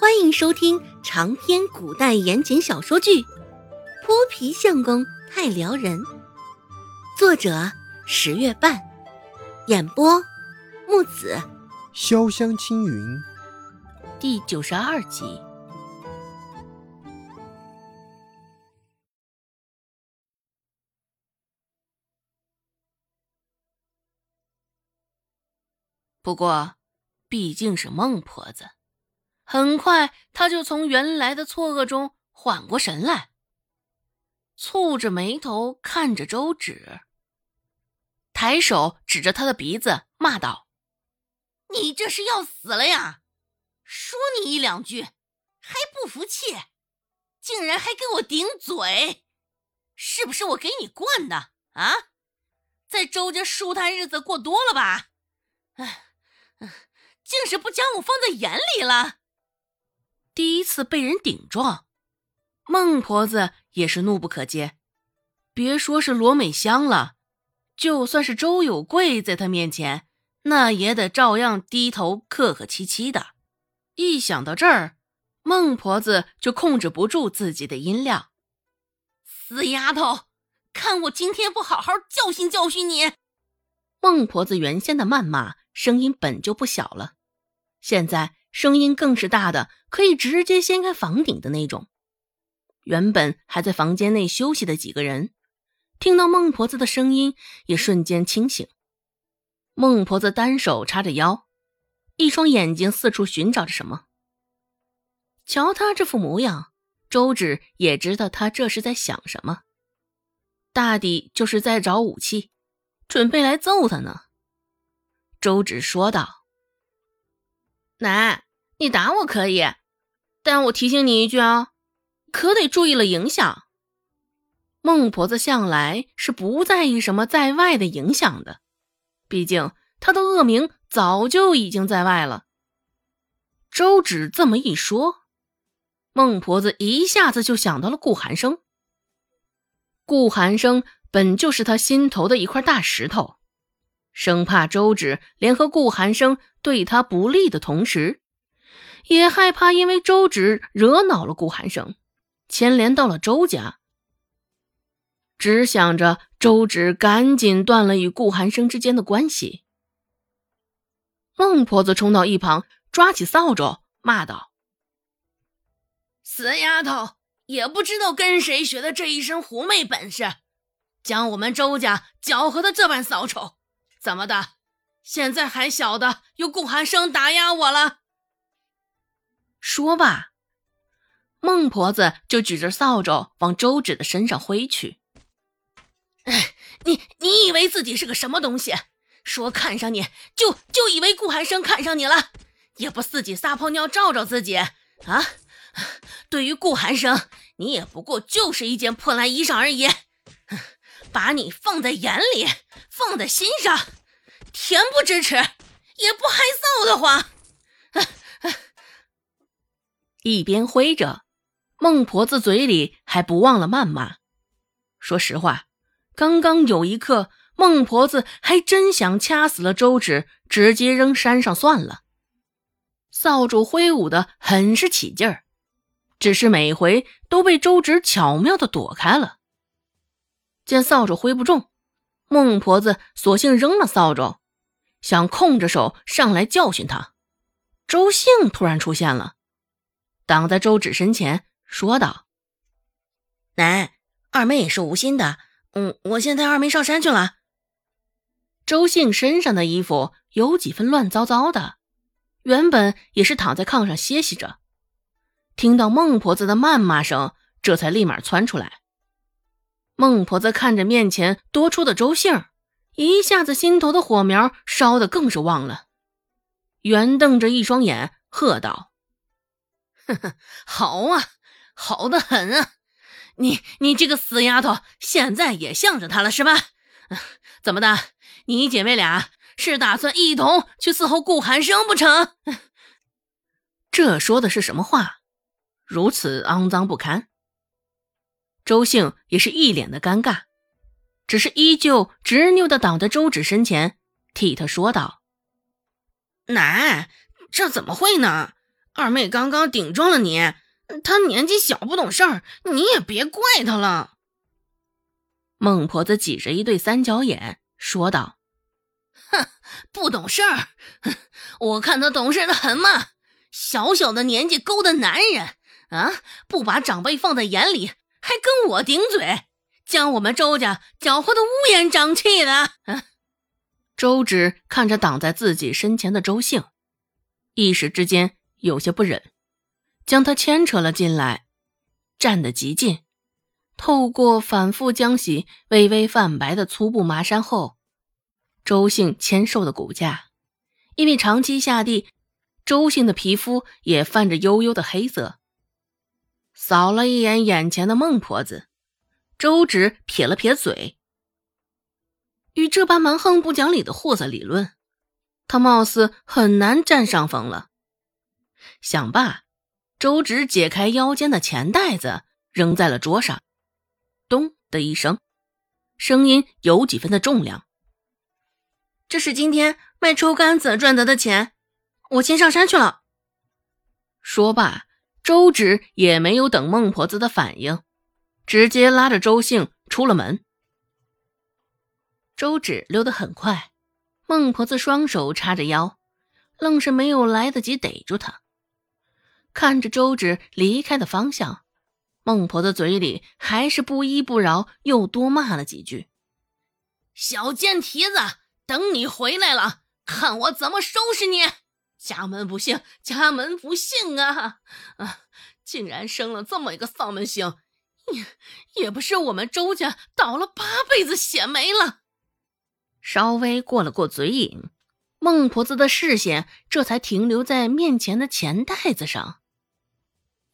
欢迎收听长篇古代言情小说剧《泼皮相公太撩人》，作者十月半，演播木子潇湘青云，第九十二集。不过，毕竟是孟婆子。很快，他就从原来的错愕中缓过神来，蹙着眉头看着周芷，抬手指着他的鼻子骂道：“你这是要死了呀！说你一两句还不服气，竟然还给我顶嘴，是不是我给你惯的啊？在周家舒坦日子过多了吧？哎，竟是不将我放在眼里了。”第一次被人顶撞，孟婆子也是怒不可遏。别说是罗美香了，就算是周有贵在她面前，那也得照样低头客客气气的。一想到这儿，孟婆子就控制不住自己的音量：“死丫头，看我今天不好好教训教训你！”孟婆子原先的谩骂声音本就不小了，现在。声音更是大的，可以直接掀开房顶的那种。原本还在房间内休息的几个人，听到孟婆子的声音，也瞬间清醒。孟婆子单手叉着腰，一双眼睛四处寻找着什么。瞧她这副模样，周芷也知道她这是在想什么，大抵就是在找武器，准备来揍他呢。周芷说道。奶，你打我可以，但我提醒你一句啊，可得注意了影响。孟婆子向来是不在意什么在外的影响的，毕竟她的恶名早就已经在外了。周芷这么一说，孟婆子一下子就想到了顾寒生。顾寒生本就是他心头的一块大石头。生怕周芷联合顾寒生对他不利的同时，也害怕因为周芷惹恼了顾寒生，牵连到了周家。只想着周芷赶紧断了与顾寒生之间的关系。孟婆子冲到一旁，抓起扫帚骂道：“死丫头，也不知道跟谁学的这一身狐媚本事，将我们周家搅和的这般骚臭。”怎么的？现在还晓得有顾寒生打压我了？说罢，孟婆子就举着扫帚往周芷的身上挥去。哎，你你以为自己是个什么东西？说看上你就就以为顾寒生看上你了？也不自己撒泡尿照照自己啊？对于顾寒生，你也不过就是一件破烂衣裳而已。把你放在眼里，放在心上，恬不知耻，也不害臊的慌。一边挥着，孟婆子嘴里还不忘了谩骂。说实话，刚刚有一刻，孟婆子还真想掐死了周芷，直接扔山上算了。扫帚挥舞的很是起劲儿，只是每回都被周芷巧妙的躲开了。见扫帚挥不中，孟婆子索性扔了扫帚，想空着手上来教训他。周兴突然出现了，挡在周芷身前，说道：“奶，二妹也是无心的。嗯，我先带二妹上山去了。”周兴身上的衣服有几分乱糟糟的，原本也是躺在炕上歇息着，听到孟婆子的谩骂声，这才立马窜出来。孟婆子看着面前多出的周杏，一下子心头的火苗烧得更是旺了，圆瞪着一双眼，喝道：“哼哼，好啊，好的很啊！你你这个死丫头，现在也向着他了是吧？怎么的？你姐妹俩是打算一同去伺候顾寒生不成？这说的是什么话？如此肮脏不堪！”周兴也是一脸的尴尬，只是依旧执拗的挡在周芷身前，替他说道：“奶，这怎么会呢？二妹刚刚顶撞了你，她年纪小不懂事儿，你也别怪她了。孟婆子挤着一对三角眼说道：“哼，不懂事儿，我看她懂事的很嘛。小小的年纪勾搭男人啊，不把长辈放在眼里，还跟我顶嘴，将我们周家搅和的乌烟瘴气的。”周芷看着挡在自己身前的周兴，一时之间有些不忍，将他牵扯了进来，站得极近。透过反复将洗、微微泛白的粗布麻衫后，周姓纤瘦的骨架，因为长期下地，周姓的皮肤也泛着幽幽的黑色。扫了一眼眼前的孟婆子，周芷撇了撇嘴。与这般蛮横不讲理的货色理论，他貌似很难占上风了。想罢，周芷解开腰间的钱袋子，扔在了桌上，咚的一声，声音有几分的重量。这是今天卖抽干子赚得的钱，我先上山去了。说罢，周芷也没有等孟婆子的反应，直接拉着周兴出了门。周芷溜得很快，孟婆子双手叉着腰，愣是没有来得及逮住他。看着周芷离开的方向，孟婆的嘴里还是不依不饶，又多骂了几句：“小贱蹄子，等你回来了，看我怎么收拾你！家门不幸，家门不幸啊！啊，竟然生了这么一个丧门星，也也不是我们周家倒了八辈子血霉了。”稍微过了过嘴瘾，孟婆子的视线这才停留在面前的钱袋子上。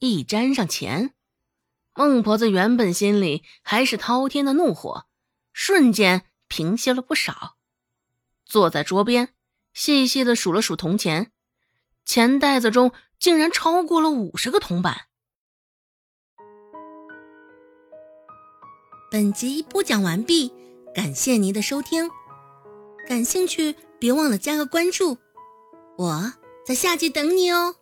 一沾上钱，孟婆子原本心里还是滔天的怒火，瞬间平息了不少。坐在桌边，细细的数了数铜钱，钱袋子中竟然超过了五十个铜板。本集播讲完毕，感谢您的收听。感兴趣，别忘了加个关注，我在下集等你哦。